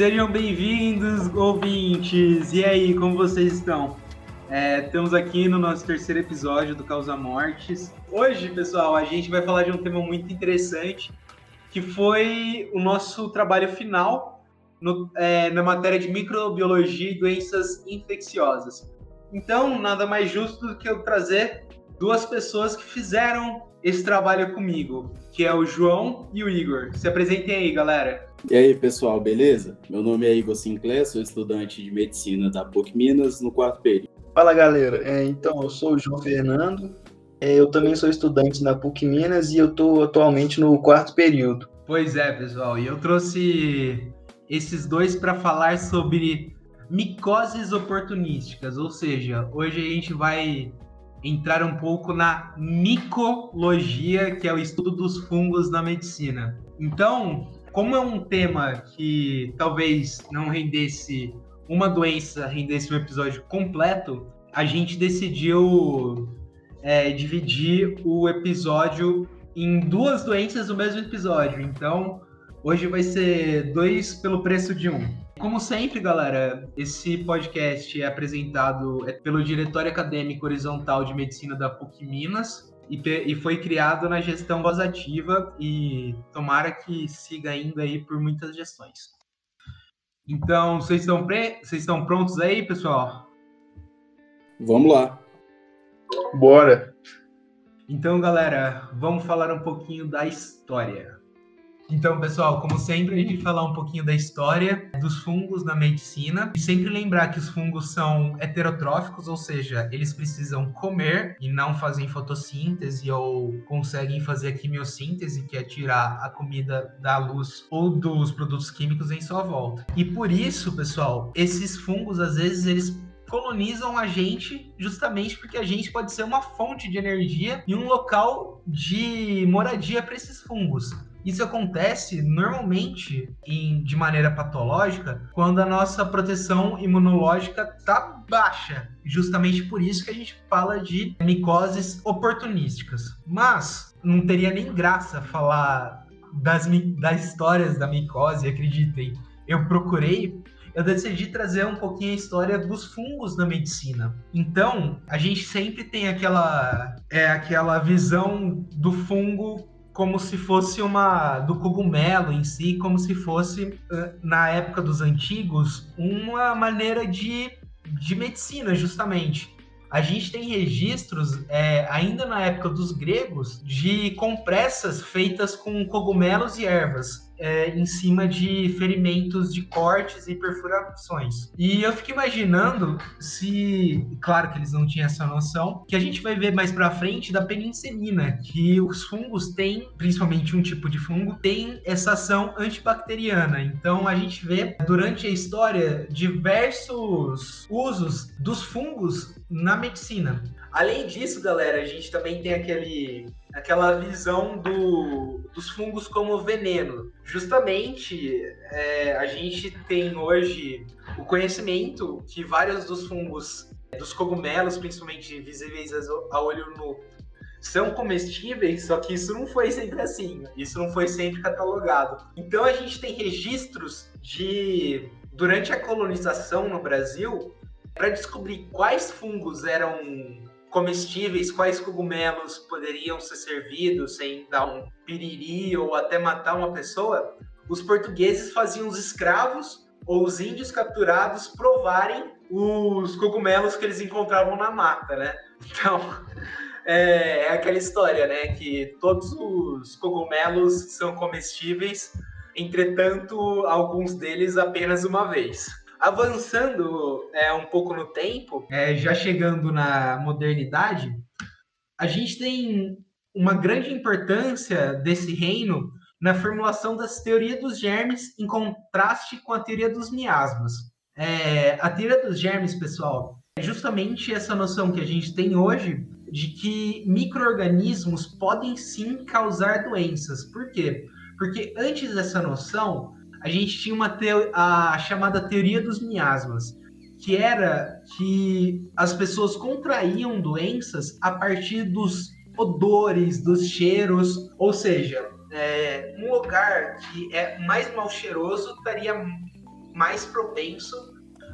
Sejam bem-vindos, ouvintes! E aí, como vocês estão? É, estamos aqui no nosso terceiro episódio do Causa Mortes. Hoje, pessoal, a gente vai falar de um tema muito interessante, que foi o nosso trabalho final no, é, na matéria de microbiologia e doenças infecciosas. Então, nada mais justo do que eu trazer duas pessoas que fizeram esse trabalho comigo, que é o João e o Igor. Se apresentem aí, galera. E aí, pessoal, beleza? Meu nome é Igor Sinclair, sou estudante de medicina da PUC Minas, no quarto período. Fala, galera. É, então, eu sou o João Fernando, é, eu também sou estudante na PUC Minas e eu estou atualmente no quarto período. Pois é, pessoal, e eu trouxe esses dois para falar sobre micoses oportunísticas, ou seja, hoje a gente vai entrar um pouco na micologia, que é o estudo dos fungos na medicina. Então, como é um tema que talvez não rendesse uma doença, rendesse um episódio completo, a gente decidiu é, dividir o episódio em duas doenças no mesmo episódio. Então, hoje vai ser dois pelo preço de um. Como sempre, galera, esse podcast é apresentado é pelo Diretório Acadêmico Horizontal de Medicina da PUC Minas e, e foi criado na gestão voz ativa e tomara que siga ainda aí por muitas gestões. Então, vocês estão, pre... vocês estão prontos aí, pessoal? Vamos lá. Bora. Então, galera, vamos falar um pouquinho da história. Então, pessoal, como sempre, a gente falar um pouquinho da história dos fungos na medicina e sempre lembrar que os fungos são heterotróficos, ou seja, eles precisam comer e não fazem fotossíntese ou conseguem fazer a quimiossíntese, que é tirar a comida da luz ou dos produtos químicos em sua volta. E por isso, pessoal, esses fungos às vezes eles colonizam a gente justamente porque a gente pode ser uma fonte de energia e um local de moradia para esses fungos. Isso acontece normalmente em, de maneira patológica quando a nossa proteção imunológica está baixa. Justamente por isso que a gente fala de micoses oportunísticas. Mas não teria nem graça falar das, das histórias da micose, acreditem. Eu procurei eu decidi trazer um pouquinho a história dos fungos na medicina. Então, a gente sempre tem aquela é aquela visão do fungo como se fosse uma do cogumelo em si, como se fosse na época dos antigos uma maneira de, de medicina justamente. A gente tem registros, é, ainda na época dos gregos, de compressas feitas com cogumelos e ervas é, em cima de ferimentos de cortes e perfurações. E eu fico imaginando se, claro que eles não tinham essa noção, que a gente vai ver mais para frente da penicilina, que os fungos têm, principalmente um tipo de fungo, tem essa ação antibacteriana. Então a gente vê durante a história diversos usos dos fungos na medicina. Além disso, galera, a gente também tem aquele, aquela visão do, dos fungos como veneno. Justamente, é, a gente tem hoje o conhecimento que vários dos fungos, dos cogumelos, principalmente visíveis a olho nu, são comestíveis, só que isso não foi sempre assim, isso não foi sempre catalogado. Então a gente tem registros de durante a colonização no Brasil para descobrir quais fungos eram comestíveis, quais cogumelos poderiam ser servidos sem dar um piriri ou até matar uma pessoa, os portugueses faziam os escravos ou os índios capturados provarem os cogumelos que eles encontravam na mata, né? Então, é, é aquela história, né? Que todos os cogumelos são comestíveis, entretanto, alguns deles apenas uma vez. Avançando é, um pouco no tempo, é, já chegando na modernidade, a gente tem uma grande importância desse reino na formulação das teorias dos germes em contraste com a teoria dos miasmas. É, a teoria dos germes, pessoal, é justamente essa noção que a gente tem hoje de que micro-organismos podem sim causar doenças. Por quê? Porque antes dessa noção, a gente tinha uma a chamada teoria dos miasmas, que era que as pessoas contraíam doenças a partir dos odores, dos cheiros, ou seja, é, um lugar que é mais mal cheiroso estaria mais propenso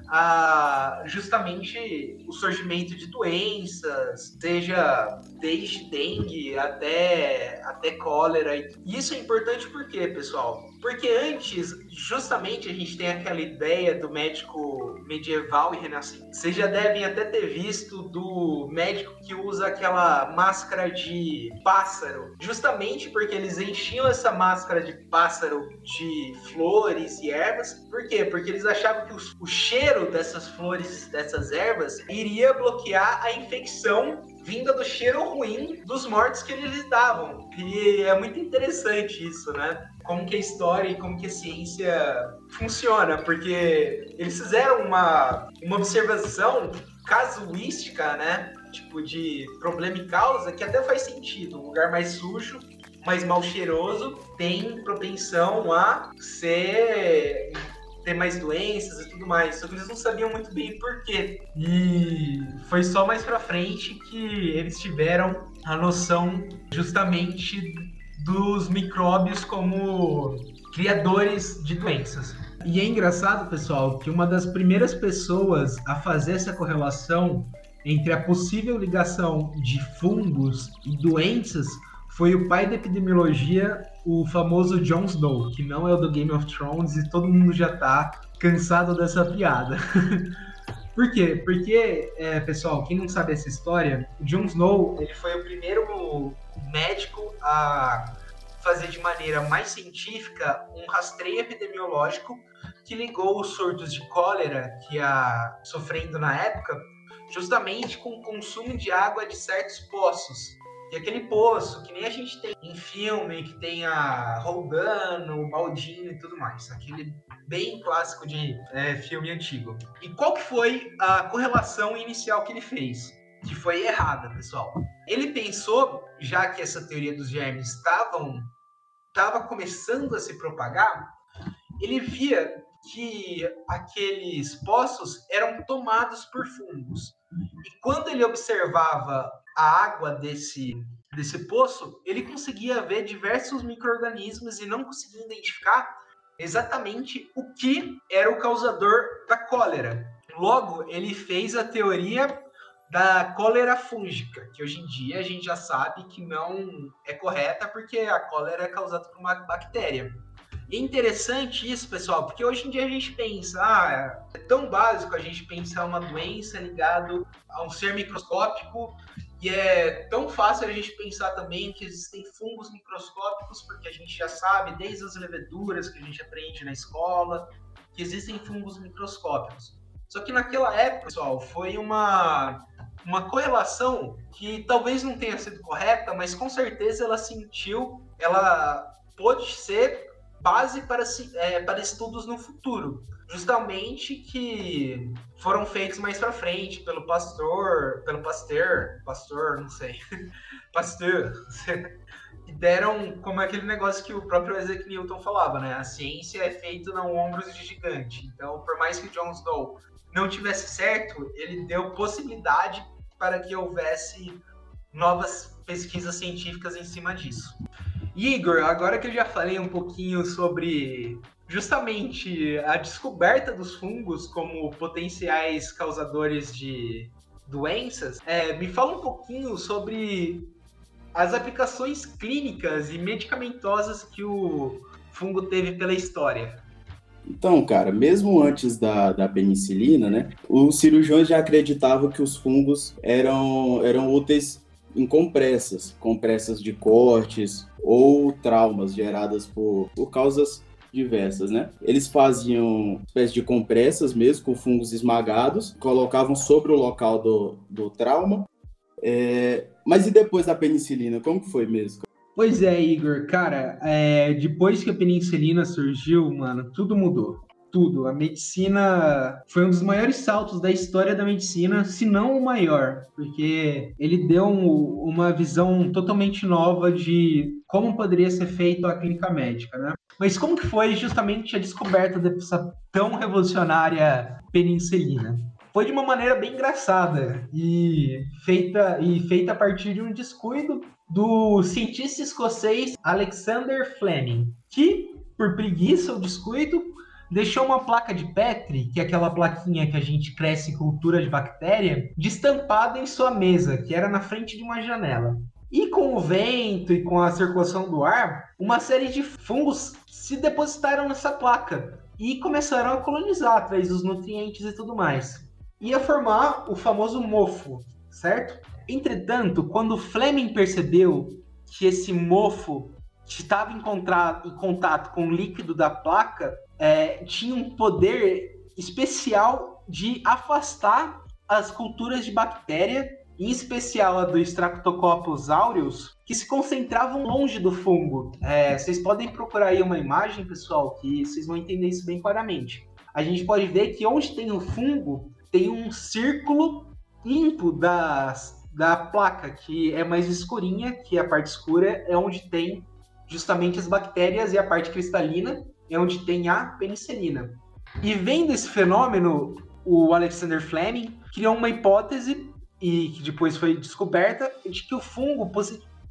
a justamente o surgimento de doenças, seja desde dengue até, até cólera. E isso é importante por quê, pessoal? Porque antes, justamente, a gente tem aquela ideia do médico medieval e renascentista. Vocês já devem até ter visto do médico que usa aquela máscara de pássaro, justamente porque eles enchiam essa máscara de pássaro de flores e ervas. Por quê? Porque eles achavam que o cheiro dessas flores, dessas ervas, iria bloquear a infecção vinda do cheiro ruim dos mortos que eles davam. E é muito interessante isso, né? Como que a história e como que a ciência funciona, porque eles fizeram uma, uma observação casuística, né? Tipo, de problema e causa, que até faz sentido. Um lugar mais sujo, mais mal cheiroso, tem propensão a ser ter mais doenças e tudo mais. Só que eles não sabiam muito bem por quê. E foi só mais pra frente que eles tiveram a noção justamente dos micróbios como criadores de doenças. E é engraçado, pessoal, que uma das primeiras pessoas a fazer essa correlação entre a possível ligação de fungos e doenças foi o pai da epidemiologia, o famoso Jon Snow, que não é o do Game of Thrones e todo mundo já tá cansado dessa piada. Por quê? Porque, é, pessoal, quem não sabe essa história, o Jon Snow ele foi o primeiro médico a fazer de maneira mais científica um rastreio epidemiológico que ligou os surtos de cólera que ia sofrendo na época justamente com o consumo de água de certos poços e aquele poço, que nem a gente tem em filme, que tem a Roldano, o Baldinho e tudo mais. Aquele bem clássico de é, filme antigo. E qual que foi a correlação inicial que ele fez? Que foi errada, pessoal. Ele pensou, já que essa teoria dos germes estavam estava começando a se propagar, ele via que aqueles poços eram tomados por fungos. E quando ele observava a água desse, desse poço, ele conseguia ver diversos micro-organismos e não conseguia identificar exatamente o que era o causador da cólera. Logo, ele fez a teoria da cólera fúngica, que hoje em dia a gente já sabe que não é correta porque a cólera é causada por uma bactéria. E é interessante isso, pessoal, porque hoje em dia a gente pensa, ah, é tão básico a gente pensar uma doença ligada a um ser microscópico e é tão fácil a gente pensar também que existem fungos microscópicos, porque a gente já sabe, desde as leveduras que a gente aprende na escola, que existem fungos microscópicos. Só que naquela época, pessoal, foi uma, uma correlação que talvez não tenha sido correta, mas com certeza ela sentiu, ela pode ser base para, é, para estudos no futuro justamente que foram feitos mais para frente pelo pastor, pelo pastor, pastor, não sei, pastor, e deram como aquele negócio que o próprio Isaac Newton falava, né? A ciência é feita no ombros de gigante. Então, por mais que John Snow não tivesse certo, ele deu possibilidade para que houvesse novas pesquisas científicas em cima disso. Igor, agora que eu já falei um pouquinho sobre justamente a descoberta dos fungos como potenciais causadores de doenças, é, me fala um pouquinho sobre as aplicações clínicas e medicamentosas que o fungo teve pela história. Então, cara, mesmo antes da, da penicilina, né, os cirurgiões já acreditavam que os fungos eram, eram úteis em compressas, compressas de cortes ou traumas geradas por, por causas diversas, né? Eles faziam espécie de compressas mesmo, com fungos esmagados, colocavam sobre o local do, do trauma. É... Mas e depois da penicilina, como que foi mesmo? Pois é, Igor, cara, é... depois que a penicilina surgiu, mano, tudo mudou tudo. A medicina foi um dos maiores saltos da história da medicina, se não o maior, porque ele deu um, uma visão totalmente nova de como poderia ser feita a clínica médica, né? Mas como que foi justamente a descoberta dessa tão revolucionária penicilina? Foi de uma maneira bem engraçada e feita e feita a partir de um descuido do cientista escocês Alexander Fleming, que por preguiça ou descuido deixou uma placa de Petri, que é aquela plaquinha que a gente cresce cultura de bactéria, destampada em sua mesa, que era na frente de uma janela. E com o vento e com a circulação do ar, uma série de fungos se depositaram nessa placa e começaram a colonizar, atrás dos nutrientes e tudo mais. Ia formar o famoso mofo, certo? Entretanto, quando Fleming percebeu que esse mofo estava em, em contato com o líquido da placa, é, tinha um poder especial de afastar as culturas de bactéria, em especial a do Streptococcus aureus, que se concentravam longe do fungo. É, vocês podem procurar aí uma imagem, pessoal, que vocês vão entender isso bem claramente. A gente pode ver que onde tem o fungo, tem um círculo limpo das, da placa, que é mais escurinha, que a parte escura é onde tem justamente as bactérias e a parte cristalina é onde tem a penicilina. E vendo esse fenômeno, o Alexander Fleming criou uma hipótese e que depois foi descoberta de que o fungo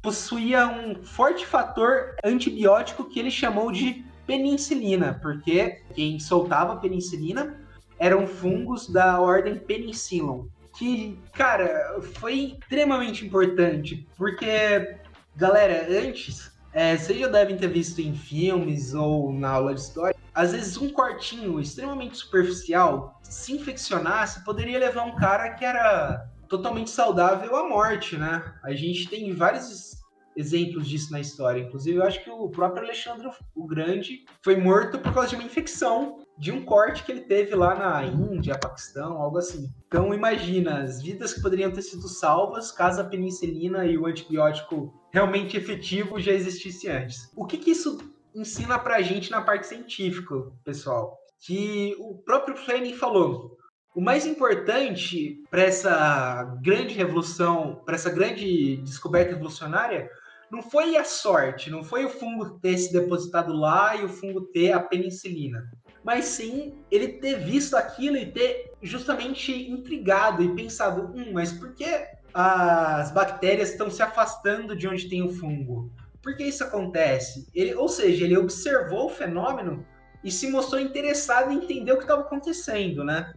possuía um forte fator antibiótico que ele chamou de penicilina, porque quem soltava penicilina eram fungos da ordem Penicillium, que, cara, foi extremamente importante, porque, galera, antes é, vocês já devem ter visto em filmes ou na aula de história, às vezes um cortinho extremamente superficial, se infeccionasse, poderia levar um cara que era totalmente saudável à morte, né? A gente tem vários exemplos disso na história. Inclusive, eu acho que o próprio Alexandre o Grande foi morto por causa de uma infecção de um corte que ele teve lá na Índia, Paquistão, algo assim. Então imagina as vidas que poderiam ter sido salvas caso a penicilina e o antibiótico realmente efetivo já existisse antes. O que, que isso ensina pra gente na parte científica, pessoal? Que o próprio Fleming falou. O mais importante para essa grande revolução, para essa grande descoberta evolucionária, não foi a sorte, não foi o fungo ter se depositado lá e o fungo ter a penicilina mas sim ele ter visto aquilo e ter justamente intrigado e pensado, hum, mas por que as bactérias estão se afastando de onde tem o fungo? Por que isso acontece? Ele, ou seja, ele observou o fenômeno e se mostrou interessado em entender o que estava acontecendo, né?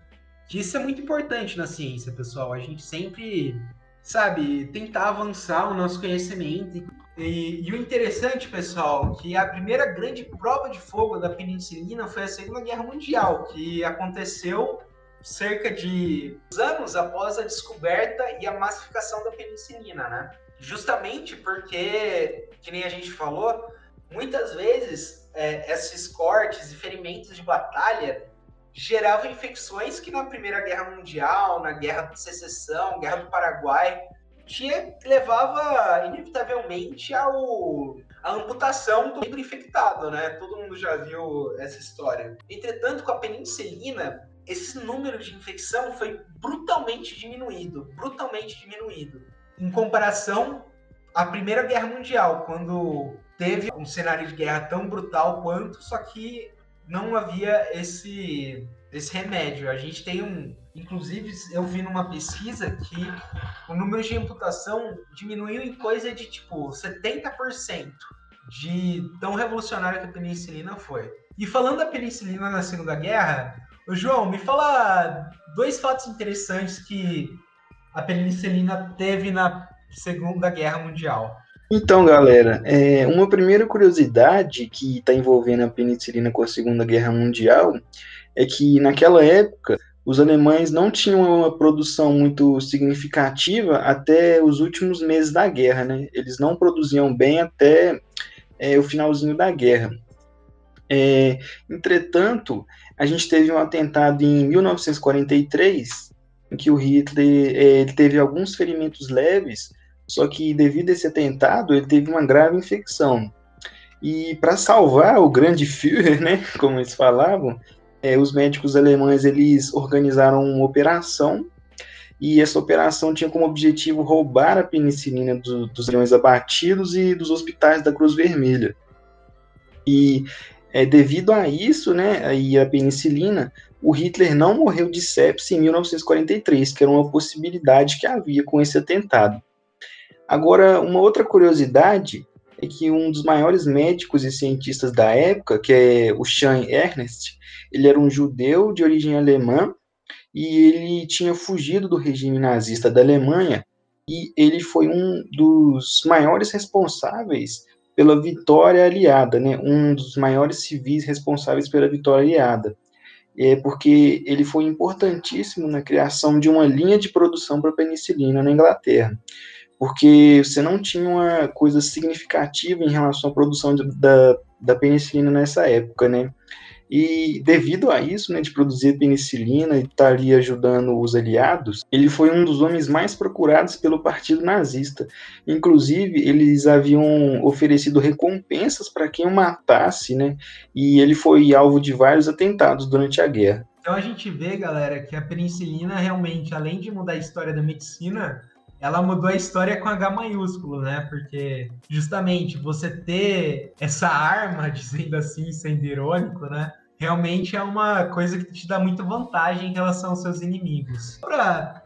Isso é muito importante na ciência, pessoal. A gente sempre, sabe, tentar avançar o nosso conhecimento e e, o interessante, pessoal, que a primeira grande prova de fogo da penicilina foi a Segunda Guerra Mundial, que aconteceu cerca de anos após a descoberta e a massificação da penicilina, né? Justamente porque, que nem a gente falou, muitas vezes é, esses cortes e ferimentos de batalha geravam infecções que na Primeira Guerra Mundial, na Guerra de Secessão, Guerra do Paraguai, tinha, levava inevitavelmente ao, à amputação do membro infectado, né? Todo mundo já viu essa história. Entretanto, com a penicilina, esse número de infecção foi brutalmente diminuído, brutalmente diminuído. Em comparação à Primeira Guerra Mundial, quando teve um cenário de guerra tão brutal quanto, só que não havia esse, esse remédio. A gente tem um, Inclusive, eu vi numa pesquisa que o número de amputação diminuiu em coisa de tipo 70% de tão revolucionária que a penicilina foi. E falando da penicilina na Segunda Guerra, o João, me fala dois fatos interessantes que a penicilina teve na Segunda Guerra Mundial. Então, galera, é, uma primeira curiosidade que está envolvendo a penicilina com a Segunda Guerra Mundial é que naquela época os alemães não tinham uma produção muito significativa até os últimos meses da guerra, né? Eles não produziam bem até é, o finalzinho da guerra. É, entretanto, a gente teve um atentado em 1943, em que o Hitler é, teve alguns ferimentos leves, só que devido a esse atentado, ele teve uma grave infecção. E para salvar o grande Führer, né, como eles falavam, é, os médicos alemães eles organizaram uma operação e essa operação tinha como objetivo roubar a penicilina do, dos leões abatidos e dos hospitais da Cruz Vermelha. E é, devido a isso, né, e a penicilina, o Hitler não morreu de sepsis em 1943, que era uma possibilidade que havia com esse atentado. Agora, uma outra curiosidade é que um dos maiores médicos e cientistas da época, que é o Chan Ernest, ele era um judeu de origem alemã e ele tinha fugido do regime nazista da Alemanha e ele foi um dos maiores responsáveis pela vitória aliada, né? Um dos maiores civis responsáveis pela vitória aliada. É porque ele foi importantíssimo na criação de uma linha de produção para penicilina na Inglaterra porque você não tinha uma coisa significativa em relação à produção de, da, da penicilina nessa época, né? E devido a isso, né, de produzir penicilina e estar ali ajudando os aliados, ele foi um dos homens mais procurados pelo partido nazista. Inclusive, eles haviam oferecido recompensas para quem o matasse, né? E ele foi alvo de vários atentados durante a guerra. Então a gente vê, galera, que a penicilina realmente, além de mudar a história da medicina, ela mudou a história com H maiúsculo, né? Porque justamente você ter essa arma, dizendo assim, sendo irônico, né? Realmente é uma coisa que te dá muita vantagem em relação aos seus inimigos. Para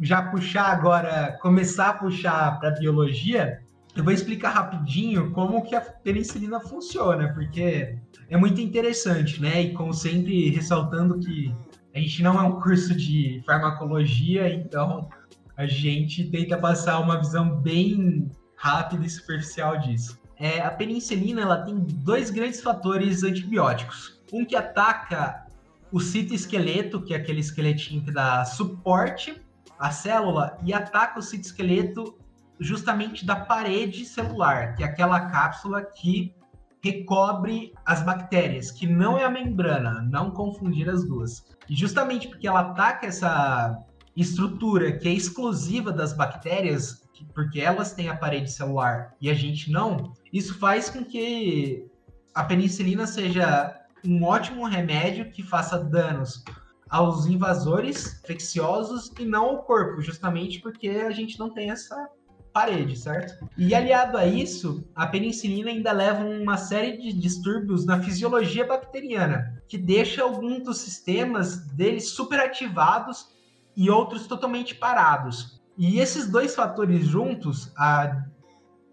já puxar agora, começar a puxar para biologia, eu vou explicar rapidinho como que a penicilina funciona, porque é muito interessante, né? E como sempre ressaltando que a gente não é um curso de farmacologia, então a gente tenta passar uma visão bem rápida e superficial disso. É, a penicilina ela tem dois grandes fatores antibióticos. Um que ataca o citoesqueleto, que é aquele esqueletinho que dá suporte à célula, e ataca o citoesqueleto justamente da parede celular, que é aquela cápsula que recobre as bactérias, que não é a membrana, não confundir as duas. E justamente porque ela ataca essa estrutura que é exclusiva das bactérias, porque elas têm a parede celular e a gente não, isso faz com que a penicilina seja um ótimo remédio que faça danos aos invasores infecciosos e não ao corpo, justamente porque a gente não tem essa parede, certo? E aliado a isso, a penicilina ainda leva uma série de distúrbios na fisiologia bacteriana, que deixa alguns dos sistemas deles superativados e outros totalmente parados. E esses dois fatores juntos, a,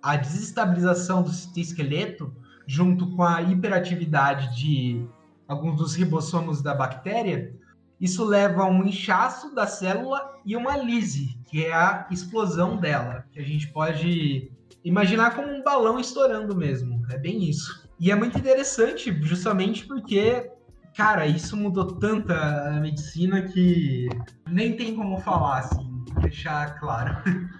a desestabilização do esqueleto, junto com a hiperatividade de alguns dos ribossomos da bactéria, isso leva a um inchaço da célula e uma lise, que é a explosão dela, que a gente pode imaginar como um balão estourando mesmo. É bem isso. E é muito interessante, justamente porque Cara, isso mudou tanto a medicina que nem tem como falar, assim, deixar claro.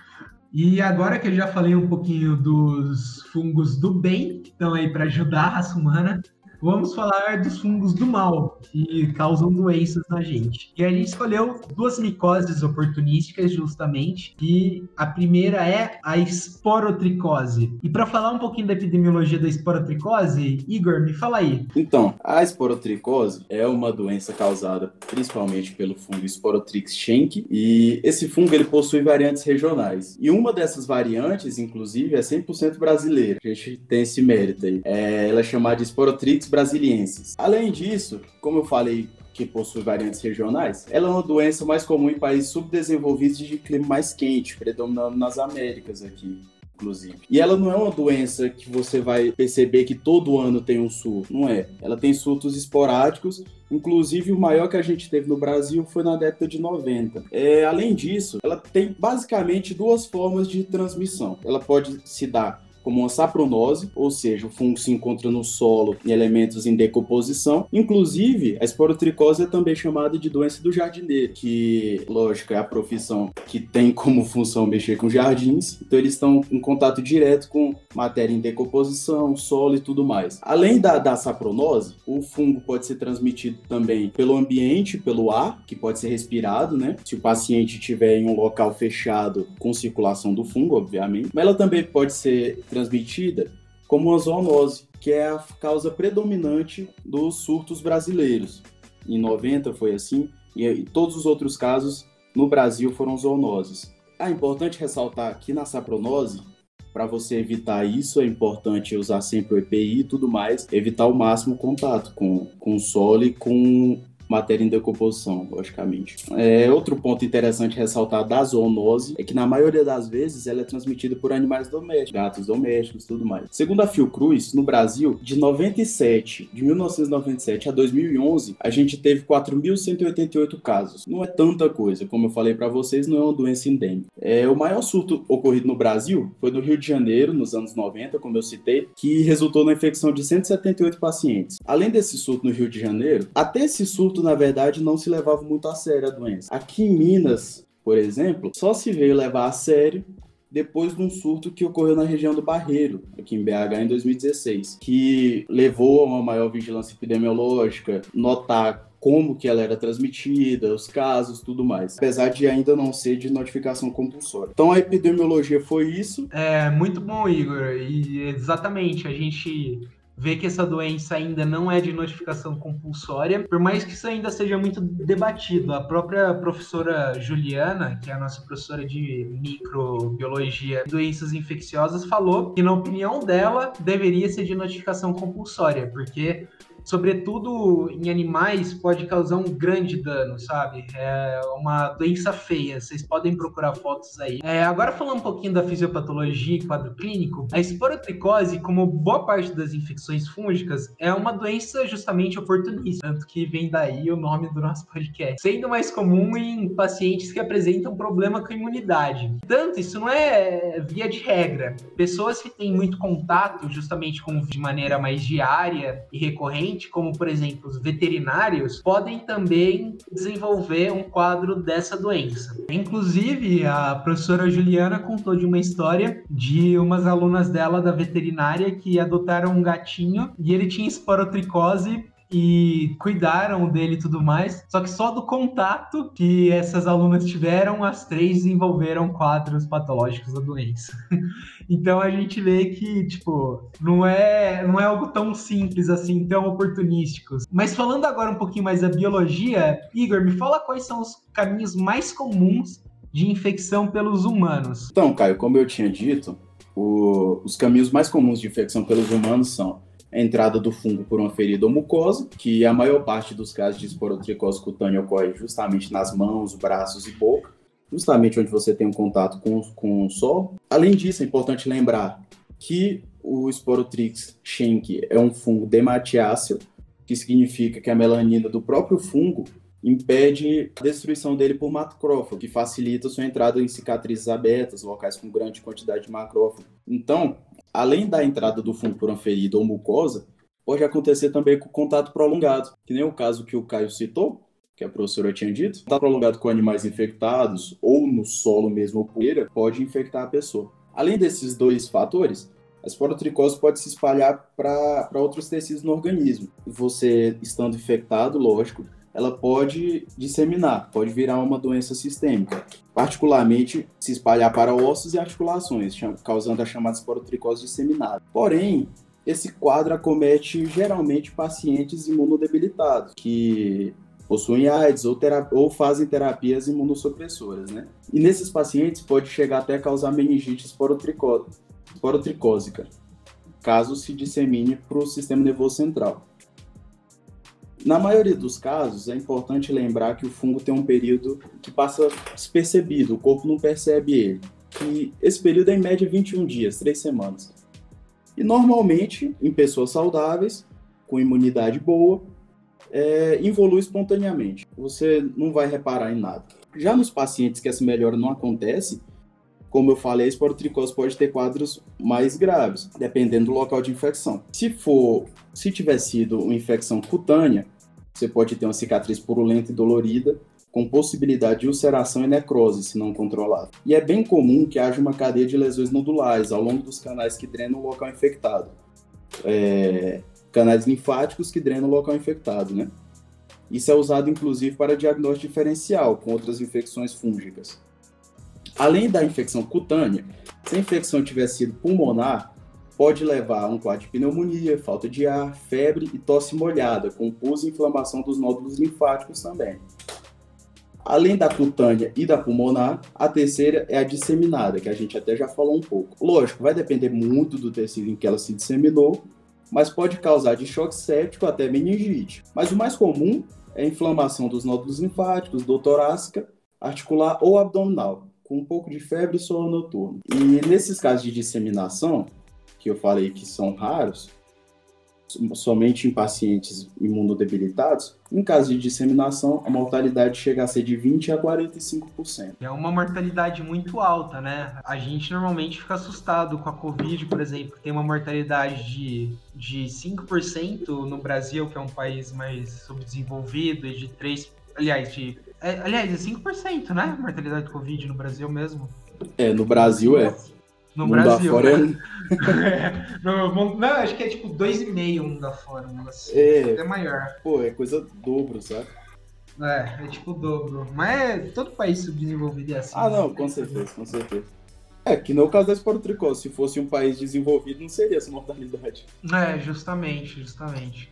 E agora que eu já falei um pouquinho dos fungos do bem, que estão aí para ajudar a raça humana, vamos falar dos fungos do mal, que causam doenças na gente. E a gente escolheu duas micoses oportunísticas, justamente, e a primeira é a esporotricose. E para falar um pouquinho da epidemiologia da esporotricose, Igor, me fala aí. Então, a esporotricose é uma doença causada principalmente pelo fungo Sporotrix schenck, e esse fungo ele possui variantes regionais. E uma dessas variantes, inclusive, é 100% brasileira. A gente tem esse mérito aí. É, ela é chamada de Sporotrix brasilienses. Além disso, como eu falei que possui variantes regionais, ela é uma doença mais comum em países subdesenvolvidos de clima mais quente, predominando nas Américas aqui inclusive. E ela não é uma doença que você vai perceber que todo ano tem um surto, não é. Ela tem surtos esporádicos, inclusive o maior que a gente teve no Brasil foi na década de 90. É, além disso, ela tem basicamente duas formas de transmissão. Ela pode se dar como uma sapronose, ou seja, o fungo se encontra no solo em elementos em decomposição. Inclusive, a esporotricose é também chamada de doença do jardineiro, que, lógico, é a profissão que tem como função mexer com jardins, então eles estão em contato direto com matéria em decomposição, solo e tudo mais. Além da, da sapronose, o fungo pode ser transmitido também pelo ambiente, pelo ar, que pode ser respirado, né? Se o paciente estiver em um local fechado com circulação do fungo, obviamente. Mas ela também pode ser como uma zoonose, que é a causa predominante dos surtos brasileiros. Em 90 foi assim, e todos os outros casos no Brasil foram zoonoses. É importante ressaltar que na sapronose, para você evitar isso, é importante usar sempre o EPI e tudo mais, evitar o máximo contato com, com o solo e com matéria em decomposição, logicamente. É, outro ponto interessante ressaltar da zoonose é que na maioria das vezes ela é transmitida por animais domésticos, gatos domésticos, tudo mais. Segundo a Fiocruz, no Brasil, de 97, de 1997 a 2011, a gente teve 4.188 casos. Não é tanta coisa, como eu falei para vocês, não é uma doença endêmica. É, o maior surto ocorrido no Brasil foi no Rio de Janeiro, nos anos 90, como eu citei, que resultou na infecção de 178 pacientes. Além desse surto no Rio de Janeiro, até esse surto, na verdade, não se levava muito a sério a doença. Aqui em Minas, por exemplo, só se veio levar a sério depois de um surto que ocorreu na região do Barreiro, aqui em BH, em 2016, que levou a uma maior vigilância epidemiológica, notar como que ela era transmitida, os casos, tudo mais. Apesar de ainda não ser de notificação compulsória. Então a epidemiologia foi isso. É, muito bom, Igor. E exatamente, a gente vê que essa doença ainda não é de notificação compulsória, por mais que isso ainda seja muito debatido. A própria professora Juliana, que é a nossa professora de microbiologia e doenças infecciosas, falou que, na opinião dela, deveria ser de notificação compulsória, porque sobretudo em animais, pode causar um grande dano, sabe? É uma doença feia. Vocês podem procurar fotos aí. É, agora falando um pouquinho da fisiopatologia e quadro clínico, a esporotricose, como boa parte das infecções fúngicas, é uma doença justamente oportunista, tanto que vem daí o nome do nosso podcast, sendo mais comum em pacientes que apresentam problema com a imunidade. Tanto isso não é via de regra. Pessoas que têm muito contato justamente com de maneira mais diária e recorrente como por exemplo os veterinários, podem também desenvolver um quadro dessa doença. Inclusive, a professora Juliana contou de uma história de umas alunas dela da veterinária que adotaram um gatinho e ele tinha esporotricose e cuidaram dele e tudo mais. Só que só do contato que essas alunas tiveram, as três desenvolveram quadros patológicos da doença. então a gente vê que, tipo, não é, não é algo tão simples assim, tão oportunísticos. Mas falando agora um pouquinho mais da biologia, Igor, me fala quais são os caminhos mais comuns de infecção pelos humanos. Então, Caio, como eu tinha dito, o, os caminhos mais comuns de infecção pelos humanos são a entrada do fungo por uma ferida ou mucosa, que a maior parte dos casos de esporotricose cutânea ocorre justamente nas mãos, braços e boca, justamente onde você tem um contato com, com o sol. Além disso, é importante lembrar que o Sporotrix schenck é um fungo dematiáceo, que significa que a melanina do próprio fungo impede a destruição dele por macrófago, que facilita sua entrada em cicatrizes abertas, locais com grande quantidade de macrófago. Então, além da entrada do fungo por uma ferida ou mucosa, pode acontecer também com contato prolongado, que nem o caso que o Caio citou, que a professora tinha dito. Contato prolongado com animais infectados ou no solo mesmo ou poeira pode infectar a pessoa. Além desses dois fatores, a esporotricose pode se espalhar para outros tecidos no organismo. Você estando infectado, lógico, ela pode disseminar, pode virar uma doença sistêmica, particularmente se espalhar para ossos e articulações, causando a chamada esporotricose disseminada. Porém, esse quadro acomete geralmente pacientes imunodebilitados, que possuem AIDS ou, ou, fazem terapias imunossupressoras, né? E nesses pacientes pode chegar até a causar meningite esporotricósica, caso se dissemine para o sistema nervoso central. Na maioria dos casos, é importante lembrar que o fungo tem um período que passa despercebido, o corpo não percebe ele. E esse período é em média 21 dias, 3 semanas. E normalmente, em pessoas saudáveis, com imunidade boa, é, evolui espontaneamente. Você não vai reparar em nada. Já nos pacientes que essa melhora não acontece, como eu falei, a esporotricose pode ter quadros mais graves, dependendo do local de infecção. Se for, se tiver sido uma infecção cutânea, você pode ter uma cicatriz purulenta e dolorida, com possibilidade de ulceração e necrose, se não controlada. E é bem comum que haja uma cadeia de lesões nodulares ao longo dos canais que drenam o local infectado. É, canais linfáticos que drenam o local infectado, né? Isso é usado inclusive para diagnóstico diferencial com outras infecções fúngicas. Além da infecção cutânea, se a infecção tiver sido pulmonar, pode levar a um quadro de pneumonia, falta de ar, febre e tosse molhada, com pus e inflamação dos nódulos linfáticos também. Além da cutânea e da pulmonar, a terceira é a disseminada, que a gente até já falou um pouco. Lógico, vai depender muito do tecido em que ela se disseminou, mas pode causar de choque séptico até meningite. Mas o mais comum é inflamação dos nódulos linfáticos, do torácica, articular ou abdominal, com um pouco de febre e sono noturno. E nesses casos de disseminação, que eu falei que são raros, somente em pacientes imunodebilitados, em caso de disseminação, a mortalidade chega a ser de 20 a 45%. É uma mortalidade muito alta, né? A gente normalmente fica assustado com a Covid, por exemplo, que tem uma mortalidade de, de 5% no Brasil, que é um país mais subdesenvolvido, e de 3%, aliás, de, é, aliás, é 5%, né? Mortalidade de Covid no Brasil mesmo. É, no Brasil é. No mundo Brasil. Né? é... no, não, acho que é tipo 2,5 mundo afora. Assim. É, é maior. Pô, é coisa dobro, sabe? É, é tipo o dobro. Mas é, todo país subdesenvolvido é assim. Ah, não, com certeza, com certeza. É, que no caso da esporotricose, se fosse um país desenvolvido, não seria essa mortalidade. É, justamente, justamente.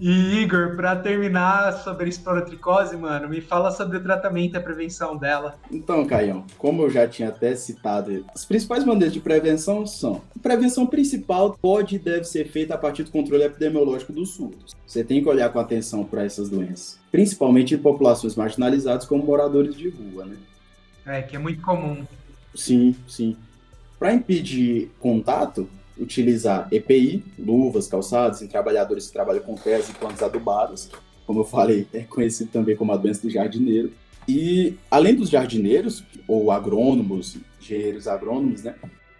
E Igor, para terminar sobre esporotricose, mano, me fala sobre o tratamento e a prevenção dela. Então, Caião, como eu já tinha até citado, as principais maneiras de prevenção são: a prevenção principal pode e deve ser feita a partir do controle epidemiológico dos surtos. Você tem que olhar com atenção para essas doenças, principalmente em populações marginalizadas como moradores de rua, né? É, que é muito comum. Sim, sim. Para impedir contato, utilizar EPI, luvas, calçados em trabalhadores que trabalham com terras e plantas adubadas, como eu falei, é conhecido também como a doença do jardineiro. E além dos jardineiros, ou agrônomos, engenheiros agrônomos, né,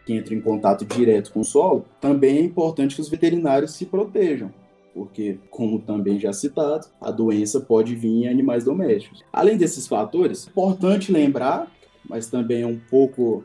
que entram em contato direto com o solo, também é importante que os veterinários se protejam, porque, como também já citado, a doença pode vir em animais domésticos. Além desses fatores, importante lembrar, mas também é um pouco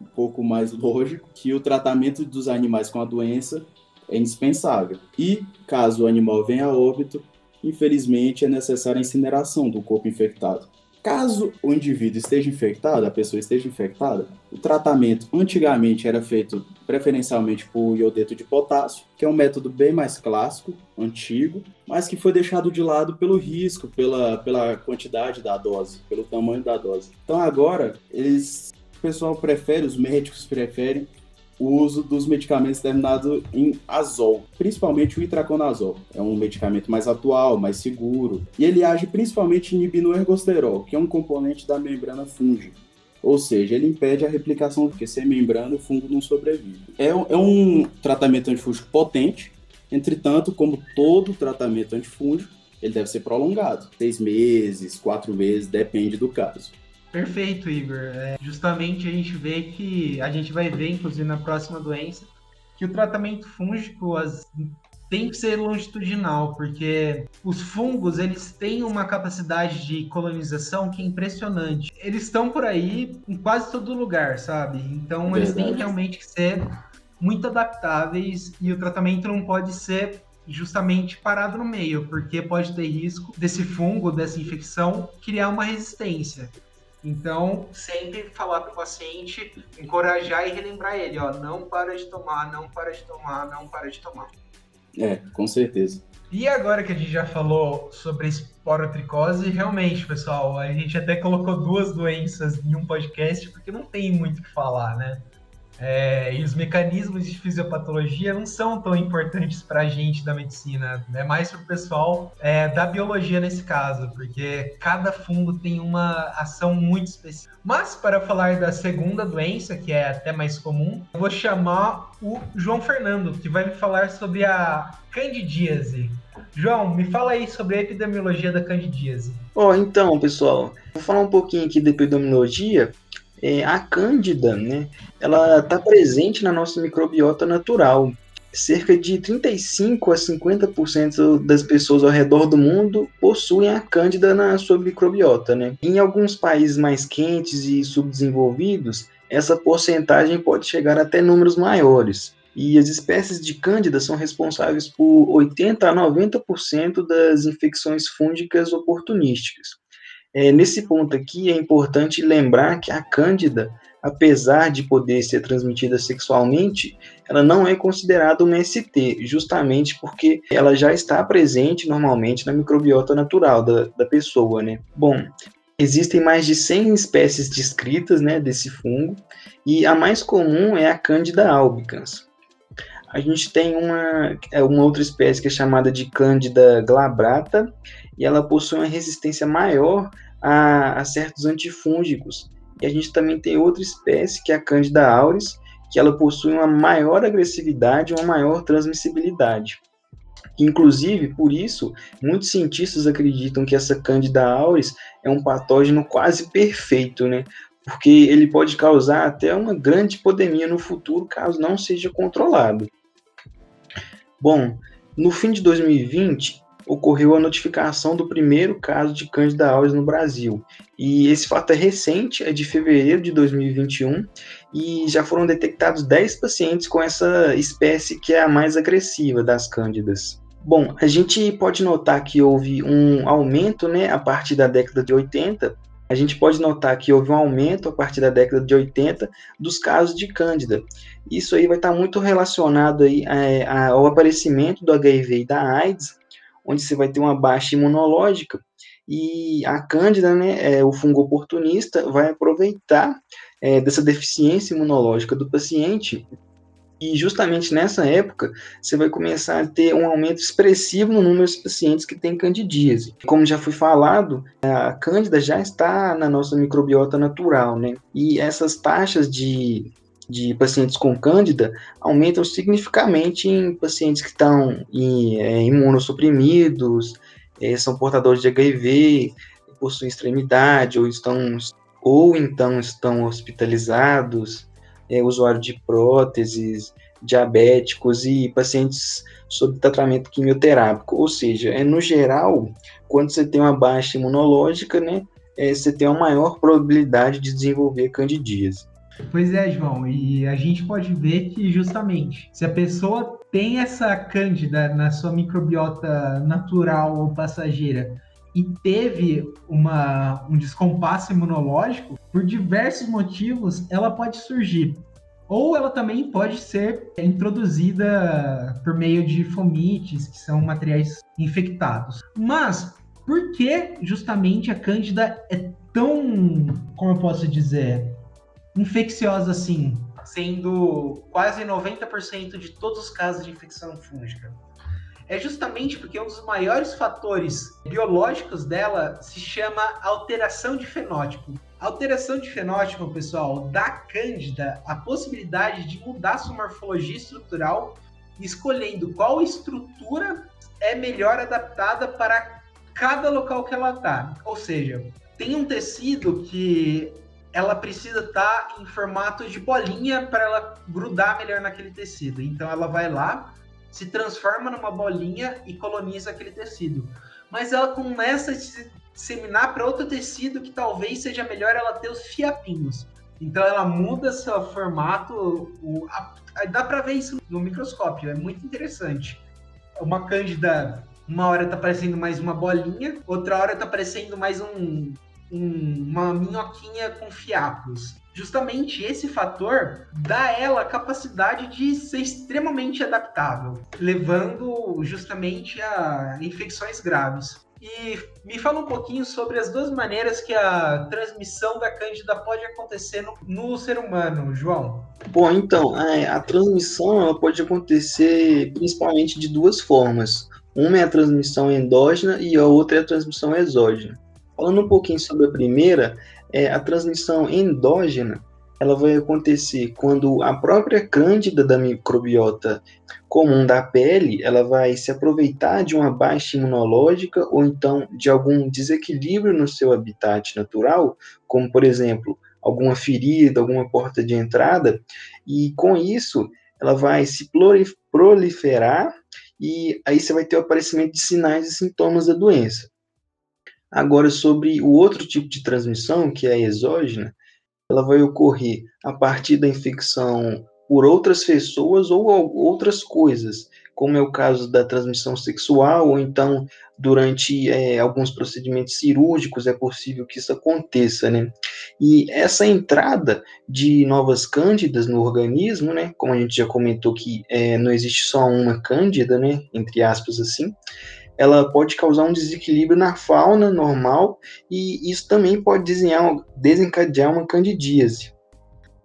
um pouco mais lógico que o tratamento dos animais com a doença é indispensável. E, caso o animal venha a óbito, infelizmente é necessária a incineração do corpo infectado. Caso o indivíduo esteja infectado, a pessoa esteja infectada, o tratamento antigamente era feito preferencialmente por iodeto de potássio, que é um método bem mais clássico, antigo, mas que foi deixado de lado pelo risco, pela, pela quantidade da dose, pelo tamanho da dose. Então agora eles pessoal prefere, os médicos preferem o uso dos medicamentos terminados em azol, principalmente o itraconazol. É um medicamento mais atual, mais seguro, e ele age principalmente inibindo o ergosterol, que é um componente da membrana fúngica. Ou seja, ele impede a replicação, porque sem membrana o fungo não sobrevive. É, é um tratamento antifúngico potente, entretanto, como todo tratamento antifúngico, ele deve ser prolongado. Seis meses, quatro meses, depende do caso. Perfeito, Igor. É, justamente a gente vê que a gente vai ver, inclusive na próxima doença, que o tratamento fúngico as, tem que ser longitudinal, porque os fungos eles têm uma capacidade de colonização que é impressionante. Eles estão por aí em quase todo lugar, sabe? Então Verdade. eles têm realmente que ser muito adaptáveis e o tratamento não pode ser justamente parado no meio, porque pode ter risco desse fungo, dessa infecção, criar uma resistência. Então, sempre falar para o paciente, encorajar e relembrar ele, ó, não para de tomar, não para de tomar, não para de tomar. É, com certeza. E agora que a gente já falou sobre esporotricose, realmente, pessoal, a gente até colocou duas doenças em um podcast, porque não tem muito o que falar, né? É, e os mecanismos de fisiopatologia não são tão importantes para a gente da medicina, é mais para o pessoal é, da biologia nesse caso, porque cada fungo tem uma ação muito específica. Mas para falar da segunda doença, que é até mais comum, eu vou chamar o João Fernando, que vai me falar sobre a candidíase. João, me fala aí sobre a epidemiologia da candidíase. Oh, então, pessoal, vou falar um pouquinho aqui da epidemiologia é, a cândida, né, ela está presente na nossa microbiota natural. Cerca de 35 a 50% das pessoas ao redor do mundo possuem a cândida na sua microbiota, né? Em alguns países mais quentes e subdesenvolvidos, essa porcentagem pode chegar até números maiores. E as espécies de cândida são responsáveis por 80 a 90% das infecções fúngicas oportunísticas. É, nesse ponto aqui, é importante lembrar que a Cândida, apesar de poder ser transmitida sexualmente, ela não é considerada uma ST, justamente porque ela já está presente normalmente na microbiota natural da, da pessoa, né? Bom, existem mais de 100 espécies descritas, né, desse fungo, e a mais comum é a Cândida albicans. A gente tem uma, é, uma outra espécie que é chamada de Cândida glabrata, e ela possui uma resistência maior a, a certos antifúngicos. E a gente também tem outra espécie, que é a Cândida auris, que ela possui uma maior agressividade, uma maior transmissibilidade. Inclusive, por isso, muitos cientistas acreditam que essa Candida auris é um patógeno quase perfeito, né? Porque ele pode causar até uma grande epidemia no futuro, caso não seja controlado. Bom, no fim de 2020, ocorreu a notificação do primeiro caso de Candida auris no Brasil. E esse fato é recente, é de fevereiro de 2021, e já foram detectados 10 pacientes com essa espécie que é a mais agressiva das cândidas. Bom, a gente pode notar que houve um aumento, né, a partir da década de 80. A gente pode notar que houve um aumento a partir da década de 80 dos casos de Cândida. Isso aí vai estar muito relacionado aí, é, ao aparecimento do HIV e da AIDS, onde você vai ter uma baixa imunológica e a Cândida, né, é, o fungo oportunista, vai aproveitar é, dessa deficiência imunológica do paciente e justamente nessa época, você vai começar a ter um aumento expressivo no número de pacientes que têm candidíase. Como já foi falado, a cândida já está na nossa microbiota natural, né? E essas taxas de, de pacientes com cândida aumentam significativamente em pacientes que estão em, é, imunossuprimidos, é, são portadores de HIV, possuem extremidade ou estão ou então estão hospitalizados é, usuário de próteses, diabéticos e pacientes sob tratamento quimioterápico. Ou seja, é no geral, quando você tem uma baixa imunológica, né, é, você tem uma maior probabilidade de desenvolver candidíase. Pois é, João, e a gente pode ver que justamente se a pessoa tem essa cândida na sua microbiota natural ou passageira e teve uma, um descompasso imunológico, por diversos motivos, ela pode surgir. Ou ela também pode ser introduzida por meio de fomites, que são materiais infectados. Mas por que justamente a cândida é tão, como eu posso dizer, infecciosa assim, sendo quase 90% de todos os casos de infecção fúngica? é justamente porque um dos maiores fatores biológicos dela se chama alteração de fenótipo. Alteração de fenótipo, pessoal, dá Cândida a possibilidade de mudar sua morfologia estrutural, escolhendo qual estrutura é melhor adaptada para cada local que ela está. Ou seja, tem um tecido que ela precisa estar tá em formato de bolinha para ela grudar melhor naquele tecido. Então ela vai lá, se transforma numa bolinha e coloniza aquele tecido. Mas ela começa a se disseminar para outro tecido que talvez seja melhor ela ter os fiapinhos. Então ela muda seu formato, o, a, a, dá para ver isso no microscópio, é muito interessante. Uma cândida, uma hora tá parecendo mais uma bolinha, outra hora tá parecendo mais um, um, uma minhoquinha com fiapos justamente esse fator dá a ela a capacidade de ser extremamente adaptável, levando justamente a infecções graves. E me fala um pouquinho sobre as duas maneiras que a transmissão da Cândida pode acontecer no, no ser humano, João. Bom, então, a, é, a transmissão pode acontecer principalmente de duas formas. Uma é a transmissão endógena e a outra é a transmissão exógena. Falando um pouquinho sobre a primeira, é, a transmissão endógena ela vai acontecer quando a própria cândida da microbiota comum da pele ela vai se aproveitar de uma baixa imunológica ou então de algum desequilíbrio no seu habitat natural, como por exemplo alguma ferida, alguma porta de entrada, e com isso ela vai se proliferar e aí você vai ter o aparecimento de sinais e sintomas da doença. Agora, sobre o outro tipo de transmissão, que é a exógena, ela vai ocorrer a partir da infecção por outras pessoas ou outras coisas, como é o caso da transmissão sexual, ou então durante é, alguns procedimentos cirúrgicos é possível que isso aconteça, né? E essa entrada de novas cândidas no organismo, né? Como a gente já comentou que é, não existe só uma cândida, né? Entre aspas assim, ela pode causar um desequilíbrio na fauna normal e isso também pode desencadear uma candidíase.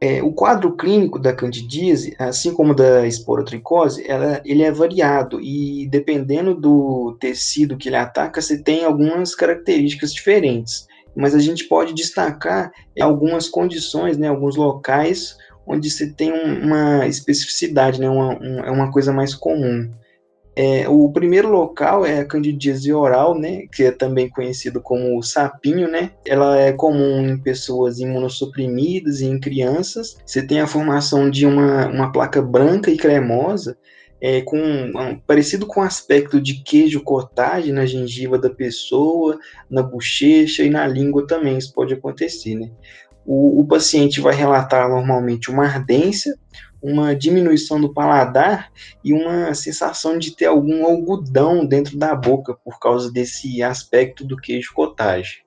É, o quadro clínico da candidíase, assim como da esporotricose, ela, ele é variado e dependendo do tecido que ele ataca, você tem algumas características diferentes. Mas a gente pode destacar algumas condições, né, alguns locais onde você tem uma especificidade, né, uma, um, é uma coisa mais comum. É, o primeiro local é a candidíase oral, né, que é também conhecido como sapinho, né? Ela é comum em pessoas imunossuprimidas e em crianças. Você tem a formação de uma, uma placa branca e cremosa, é, com um, parecido com o aspecto de queijo cottage na gengiva da pessoa, na bochecha e na língua também, isso pode acontecer, né? O, o paciente vai relatar normalmente uma ardência, uma diminuição do paladar e uma sensação de ter algum algodão dentro da boca por causa desse aspecto do queijo cottage.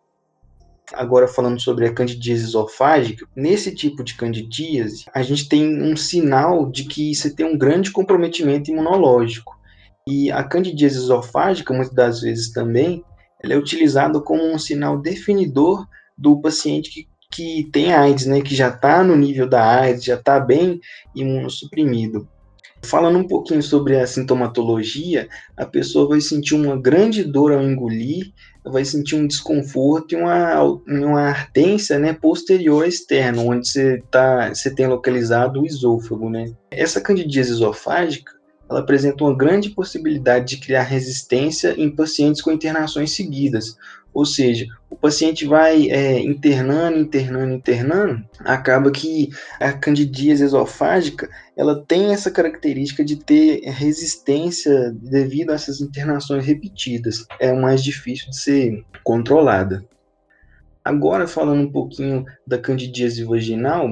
Agora falando sobre a candidíase esofágica, nesse tipo de candidíase, a gente tem um sinal de que você tem um grande comprometimento imunológico. E a candidíase esofágica, muitas das vezes também, ela é utilizada como um sinal definidor do paciente que que tem AIDS, né, que já está no nível da AIDS, já está bem imunossuprimido. Falando um pouquinho sobre a sintomatologia, a pessoa vai sentir uma grande dor ao engolir, vai sentir um desconforto e uma, uma ardência né, posterior externa, onde você, tá, você tem localizado o esôfago. Né? Essa candidíase esofágica ela apresenta uma grande possibilidade de criar resistência em pacientes com internações seguidas, ou seja, o paciente vai é, internando, internando, internando, acaba que a candidíase esofágica ela tem essa característica de ter resistência devido a essas internações repetidas. É mais difícil de ser controlada. Agora, falando um pouquinho da candidíase vaginal,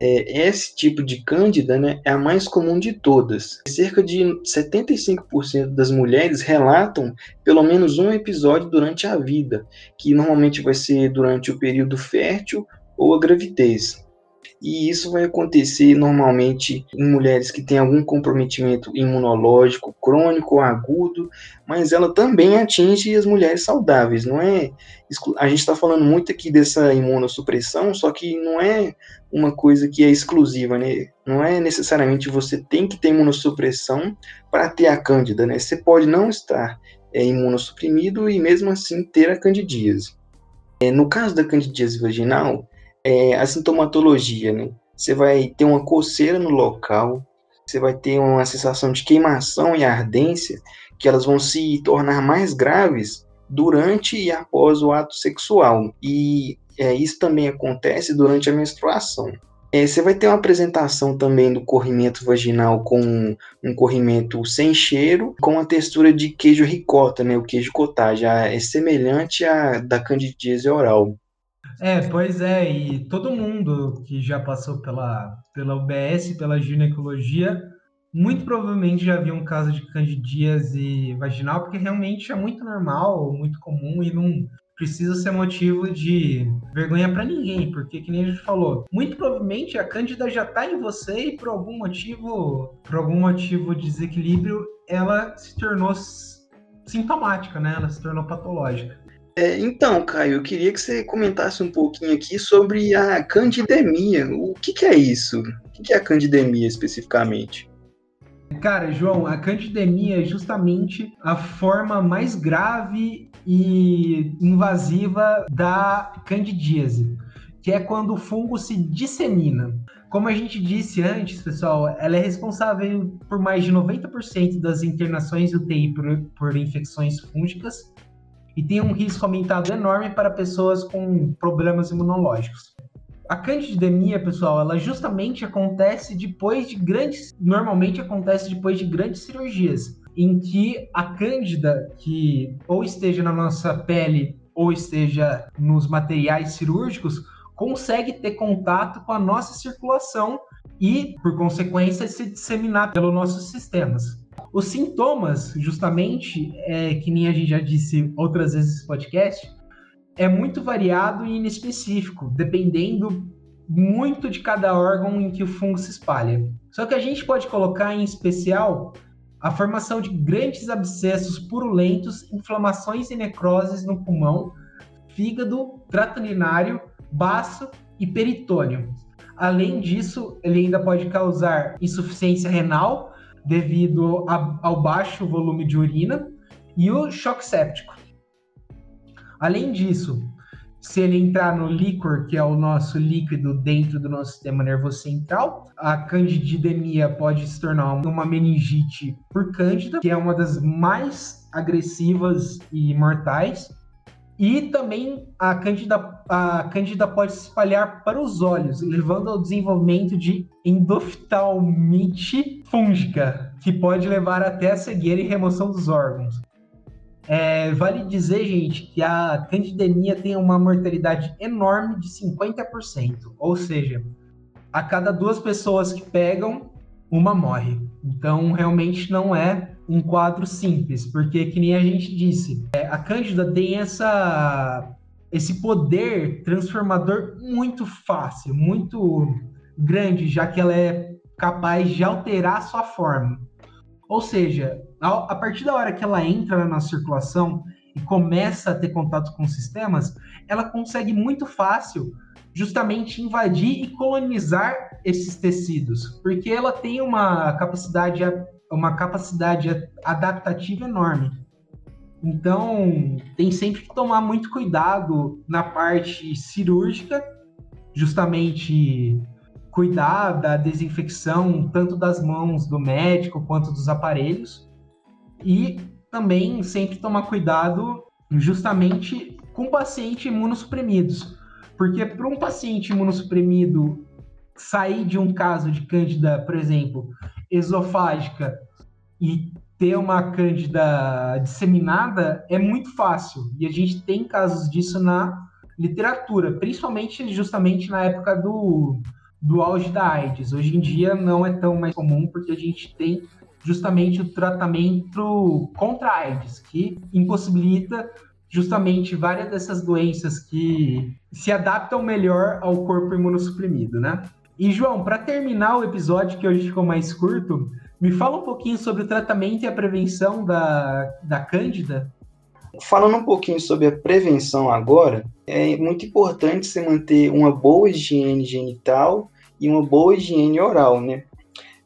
é, esse tipo de cândida né, é a mais comum de todas. Cerca de 75% das mulheres relatam pelo menos um episódio durante a vida, que normalmente vai ser durante o período fértil ou a gravidez. E isso vai acontecer normalmente em mulheres que têm algum comprometimento imunológico crônico ou agudo, mas ela também atinge as mulheres saudáveis, não é? A gente está falando muito aqui dessa imunossupressão, só que não é uma coisa que é exclusiva, né? Não é necessariamente você tem que ter imunossupressão para ter a cândida, né? Você pode não estar é, imunossuprimido e mesmo assim ter a candidíase. É, no caso da candidíase vaginal, é, a sintomatologia, né? Você vai ter uma coceira no local, você vai ter uma sensação de queimação e ardência, que elas vão se tornar mais graves durante e após o ato sexual. E é, isso também acontece durante a menstruação. É, você vai ter uma apresentação também do corrimento vaginal com um corrimento sem cheiro, com a textura de queijo ricota, né, o queijo cottage, é semelhante à da candidíase oral. É, pois é, e todo mundo que já passou pela, pela UBS, pela ginecologia, muito provavelmente já viu um caso de candidíase vaginal, porque realmente é muito normal, muito comum e não precisa ser motivo de vergonha para ninguém, porque que nem a gente falou, muito provavelmente a cândida já está em você e por algum motivo, por algum motivo de desequilíbrio, ela se tornou sintomática, né? Ela se tornou patológica. É, então, Caio, eu queria que você comentasse um pouquinho aqui sobre a candidemia. O que, que é isso? O que, é a candidemia especificamente? Cara, João, a candidemia é justamente a forma mais grave e invasiva da candidíase, que é quando o fungo se dissemina. Como a gente disse antes, pessoal, ela é responsável por mais de 90% das internações UTI por, por infecções fúngicas e tem um risco aumentado enorme para pessoas com problemas imunológicos. A candidemia, pessoal, ela justamente acontece depois de grandes, normalmente acontece depois de grandes cirurgias, em que a cândida que ou esteja na nossa pele ou esteja nos materiais cirúrgicos consegue ter contato com a nossa circulação e, por consequência, se disseminar pelos nossos sistemas. Os sintomas, justamente, é, que nem a gente já disse outras vezes nesse podcast, é muito variado e inespecífico, dependendo muito de cada órgão em que o fungo se espalha. Só que a gente pode colocar em especial a formação de grandes abscessos purulentos, inflamações e necroses no pulmão, fígado, trato urinário, baço e peritônio. Além disso, ele ainda pode causar insuficiência renal devido a, ao baixo volume de urina e o choque séptico. Além disso, se ele entrar no líquor, que é o nosso líquido dentro do nosso sistema nervoso central, a candidemia pode se tornar uma meningite por cândida, que é uma das mais agressivas e mortais. E também a cândida, a cândida pode se espalhar para os olhos, levando ao desenvolvimento de endoftalmite fúngica, que pode levar até a cegueira e remoção dos órgãos. É, vale dizer, gente, que a candidemia tem uma mortalidade enorme de 50%. Ou seja, a cada duas pessoas que pegam, uma morre. Então, realmente não é um quadro simples, porque, que nem a gente disse, é, a Cândida tem essa, esse poder transformador muito fácil, muito grande, já que ela é capaz de alterar a sua forma. Ou seja, a partir da hora que ela entra na circulação e começa a ter contato com sistemas, ela consegue muito fácil justamente invadir e colonizar esses tecidos, porque ela tem uma capacidade uma capacidade adaptativa enorme. Então, tem sempre que tomar muito cuidado na parte cirúrgica, justamente cuidar da desinfecção tanto das mãos do médico quanto dos aparelhos e também sempre tomar cuidado justamente com pacientes imunossuprimidos, porque para um paciente imunossuprimido sair de um caso de cândida, por exemplo, esofágica e ter uma cândida disseminada é muito fácil e a gente tem casos disso na literatura, principalmente justamente na época do do auge da AIDS. Hoje em dia não é tão mais comum porque a gente tem justamente o tratamento contra a AIDS, que impossibilita justamente várias dessas doenças que se adaptam melhor ao corpo imunossuprimido, né? E João, para terminar o episódio que hoje ficou mais curto, me fala um pouquinho sobre o tratamento e a prevenção da, da Cândida. Falando um pouquinho sobre a prevenção agora, é muito importante você manter uma boa higiene genital e uma boa higiene oral, né?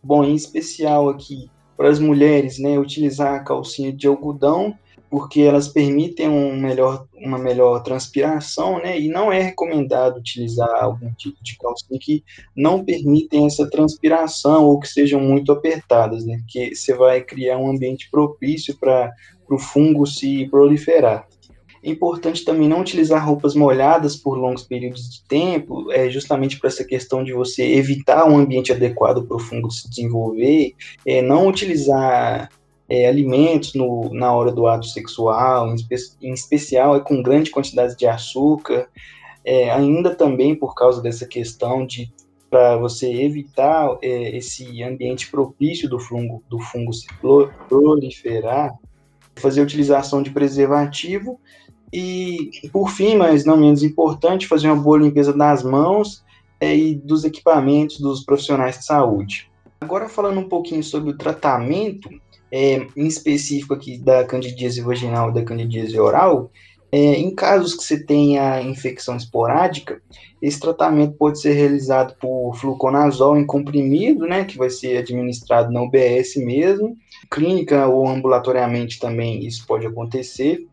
Bom, em especial aqui para as mulheres, né, utilizar a calcinha de algodão, porque elas permitem um melhor, uma melhor transpiração, né, e não é recomendado utilizar algum tipo de calcinha que não permitem essa transpiração ou que sejam muito apertadas, né, porque você vai criar um ambiente propício para o fungo se proliferar. É importante também não utilizar roupas molhadas por longos períodos de tempo, é justamente para essa questão de você evitar um ambiente adequado para o fungo se desenvolver, é, não utilizar é, alimentos no, na hora do ato sexual, em, espe em especial é com grande quantidade de açúcar, é, ainda também por causa dessa questão de para você evitar é, esse ambiente propício do fungo, do fungo se proliferar, fazer a utilização de preservativo e, por fim, mas não menos importante, fazer uma boa limpeza das mãos é, e dos equipamentos dos profissionais de saúde. Agora, falando um pouquinho sobre o tratamento, é, em específico aqui da candidíase vaginal e da candidíase oral, é, em casos que você tenha infecção esporádica, esse tratamento pode ser realizado por fluconazol em comprimido, né, que vai ser administrado na UBS mesmo, clínica ou ambulatoriamente também isso pode acontecer,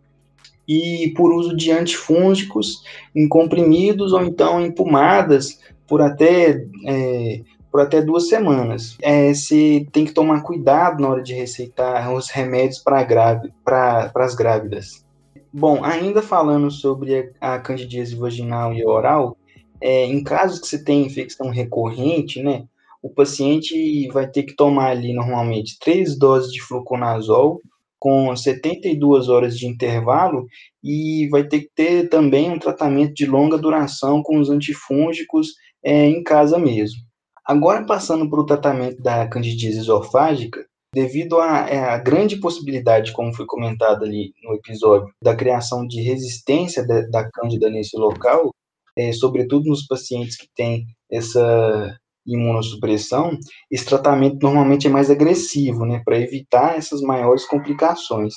e por uso de antifúngicos em comprimidos ou então em pomadas por até, é, por até duas semanas. É, se tem que tomar cuidado na hora de receitar os remédios para as grávidas. Bom, ainda falando sobre a, a candidíase vaginal e oral, é, em casos que você tem infecção recorrente, né, o paciente vai ter que tomar ali normalmente três doses de fluconazol com 72 horas de intervalo e vai ter que ter também um tratamento de longa duração com os antifúngicos é, em casa mesmo. Agora, passando para o tratamento da candidíase esofágica, devido à, é, grande possibilidade, como foi comentado ali no episódio, da criação de resistência de, da cândida nesse local, é, sobretudo nos pacientes que têm essa imunossupressão, esse tratamento normalmente é mais agressivo, né, para evitar essas maiores complicações.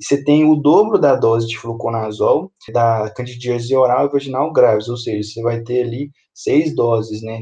E você tem o dobro da dose de fluconazol da candidíase oral e vaginal graves, ou seja, você vai ter ali seis doses, né,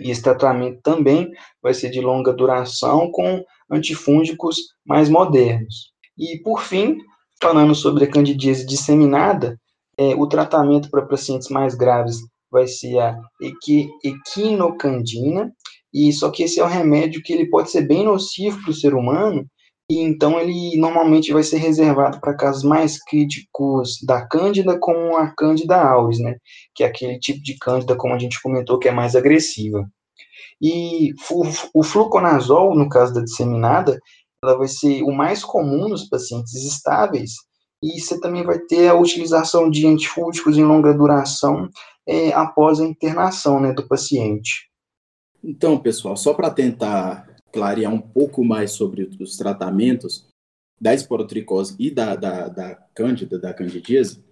E esse tratamento também vai ser de longa duração com antifúngicos mais modernos. E, por fim, falando sobre a candidíase disseminada, é, o tratamento para pacientes mais graves vai ser a equi, equinocandina, e só que esse é um remédio que ele pode ser bem nocivo para o ser humano, e então ele normalmente vai ser reservado para casos mais críticos da cândida, como a cândida auris, né, que é aquele tipo de cândida, como a gente comentou, que é mais agressiva. E o fluconazol, no caso da disseminada, ela vai ser o mais comum nos pacientes estáveis, e você também vai ter a utilização de antifúngicos em longa duração é, após a internação né, do paciente. Então, pessoal, só para tentar clarear um pouco mais sobre os tratamentos da esporotricose e da, da, da cândida, da candidíase,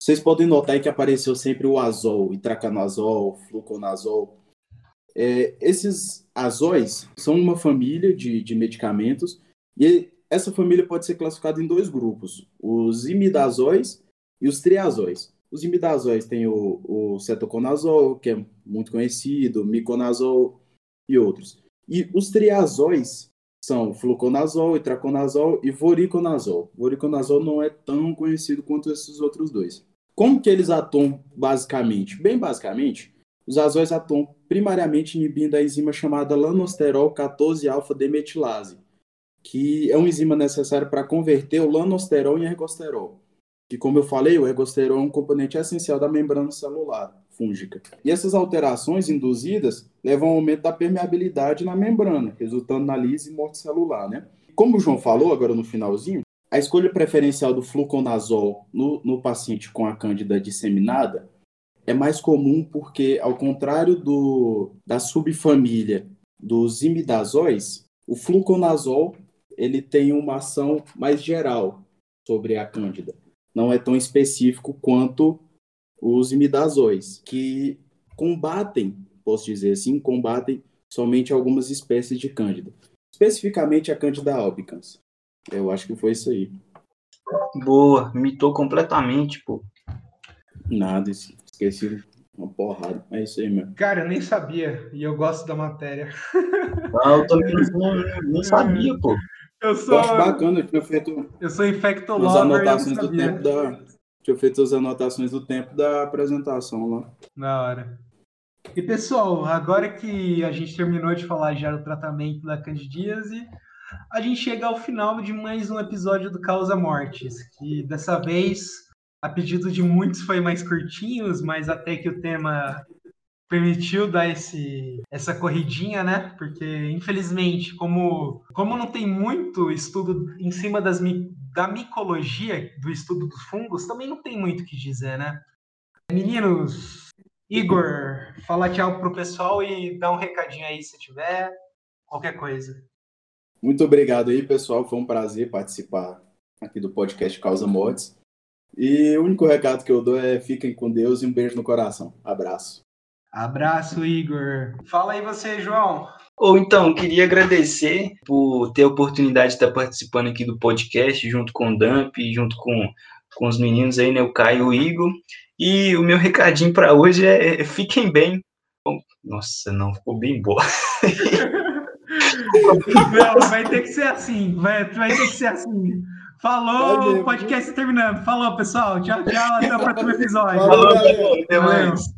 vocês podem notar que apareceu sempre o azol, itraconazol, fluconazol. É, esses azóis são uma família de, de medicamentos e essa família pode ser classificada em dois grupos, os imidazóis e os triazóis. Os imidazóis tem o, o cetoconazol, que é muito conhecido, miconazol e outros. E os triazóis são fluconazol, itraconazol e voriconazol. Voriconazol não é tão conhecido quanto esses outros dois. Como que eles atuam basicamente? Bem basicamente, os azóis atuam primariamente inibindo a enzima chamada lanosterol 14-alfa-demetilase, que é uma enzima necessária para converter o lanosterol em ergosterol. Que, como eu falei, o ergosterol é um componente essencial da membrana celular fúngica. E essas alterações induzidas levam ao aumento da permeabilidade na membrana, resultando na lise e morte celular, né? Como o João falou agora no finalzinho, a escolha preferencial do fluconazol no, no paciente com a cândida disseminada é mais comum porque, ao contrário do, da subfamília dos imidazóis, o fluconazol ele tem uma ação mais geral sobre a cândida. Não é tão específico quanto os imidazóis, que combatem, posso dizer assim, combatem somente algumas espécies de cândida. Especificamente a cândida albicans. Eu acho que foi isso aí. Boa, mitou completamente, pô. Nada, esqueci uma porrada. É isso aí mesmo. Cara, eu nem sabia. E eu gosto da matéria. Ah, eu também não, nem sabia, pô. Eu sou. Eu acho bacana, eu tinha feito. Eu sou infectolover. As anotações do tempo da. Tinha feito as anotações do tempo da apresentação lá. Na hora. E pessoal, agora que a gente terminou de falar já do tratamento da candidíase, a gente chega ao final de mais um episódio do Causa Mortes, que dessa vez, a pedido de muitos, foi mais curtinhos, mas até que o tema permitiu dar esse, essa corridinha, né? Porque, infelizmente, como, como não tem muito estudo em cima das, da micologia, do estudo dos fungos, também não tem muito o que dizer, né? Meninos, Igor, fala tchau pro pessoal e dá um recadinho aí se tiver, qualquer coisa. Muito obrigado aí, pessoal. Foi um prazer participar aqui do podcast Causa Mortes. E o único recado que eu dou é fiquem com Deus e um beijo no coração. Abraço. Abraço, Igor. Fala aí você, João. Ou então, queria agradecer por ter a oportunidade de estar participando aqui do podcast, junto com o Dump, junto com, com os meninos aí, né, o Caio e o Igor. E o meu recadinho para hoje é, é, fiquem bem. Nossa, não, ficou bem boa. não, vai ter que ser assim, vai, vai ter que ser assim. Falou, o podcast terminando. Falou, pessoal. Tchau, tchau. Até o próximo episódio. Falou, Falou até mais.